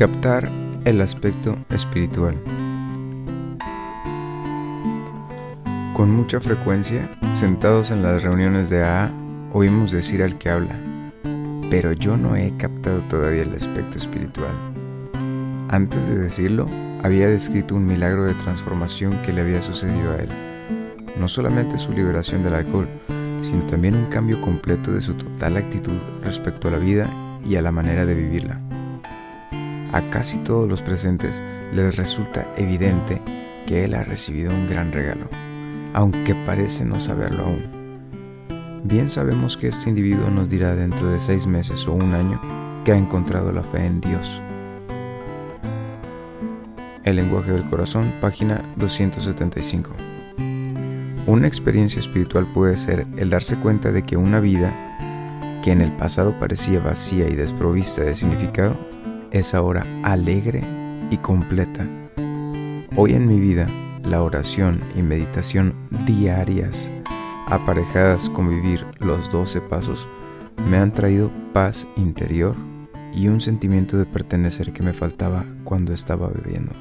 Captar el aspecto espiritual. Con mucha frecuencia, sentados en las reuniones de AA, oímos decir al que habla, pero yo no he captado todavía el aspecto espiritual. Antes de decirlo, había descrito un milagro de transformación que le había sucedido a él. No solamente su liberación del alcohol, sino también un cambio completo de su total actitud respecto a la vida y a la manera de vivirla. A casi todos los presentes les resulta evidente que él ha recibido un gran regalo, aunque parece no saberlo aún. Bien sabemos que este individuo nos dirá dentro de seis meses o un año que ha encontrado la fe en Dios. El lenguaje del corazón, página 275. Una experiencia espiritual puede ser el darse cuenta de que una vida que en el pasado parecía vacía y desprovista de significado es ahora alegre y completa. Hoy en mi vida, la oración y meditación diarias, aparejadas con vivir los 12 pasos, me han traído paz interior y un sentimiento de pertenecer que me faltaba cuando estaba bebiendo.